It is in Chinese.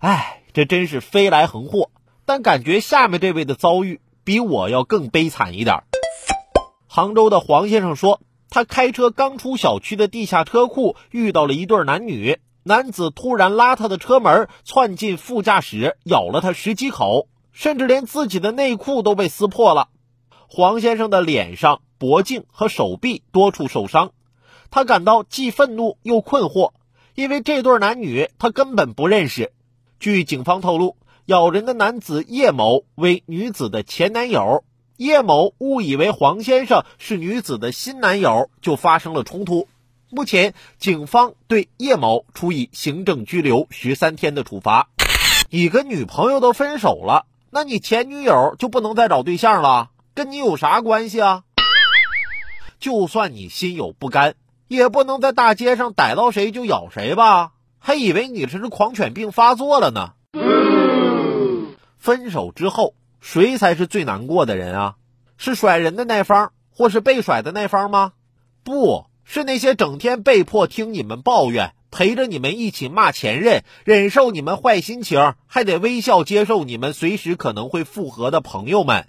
唉，这真是飞来横祸。但感觉下面这位的遭遇比我要更悲惨一点。杭州的黄先生说，他开车刚出小区的地下车库，遇到了一对男女。男子突然拉他的车门，窜进副驾驶，咬了他十几口，甚至连自己的内裤都被撕破了。黄先生的脸上、脖颈和手臂多处受伤，他感到既愤怒又困惑，因为这对男女他根本不认识。据警方透露。咬人的男子叶某为女子的前男友，叶某误以为黄先生是女子的新男友，就发生了冲突。目前，警方对叶某处以行政拘留十三天的处罚。你跟女朋友都分手了，那你前女友就不能再找对象了？跟你有啥关系啊？就算你心有不甘，也不能在大街上逮到谁就咬谁吧？还以为你这是狂犬病发作了呢。分手之后，谁才是最难过的人啊？是甩人的那方，或是被甩的那方吗？不是那些整天被迫听你们抱怨，陪着你们一起骂前任，忍受你们坏心情，还得微笑接受你们随时可能会复合的朋友们。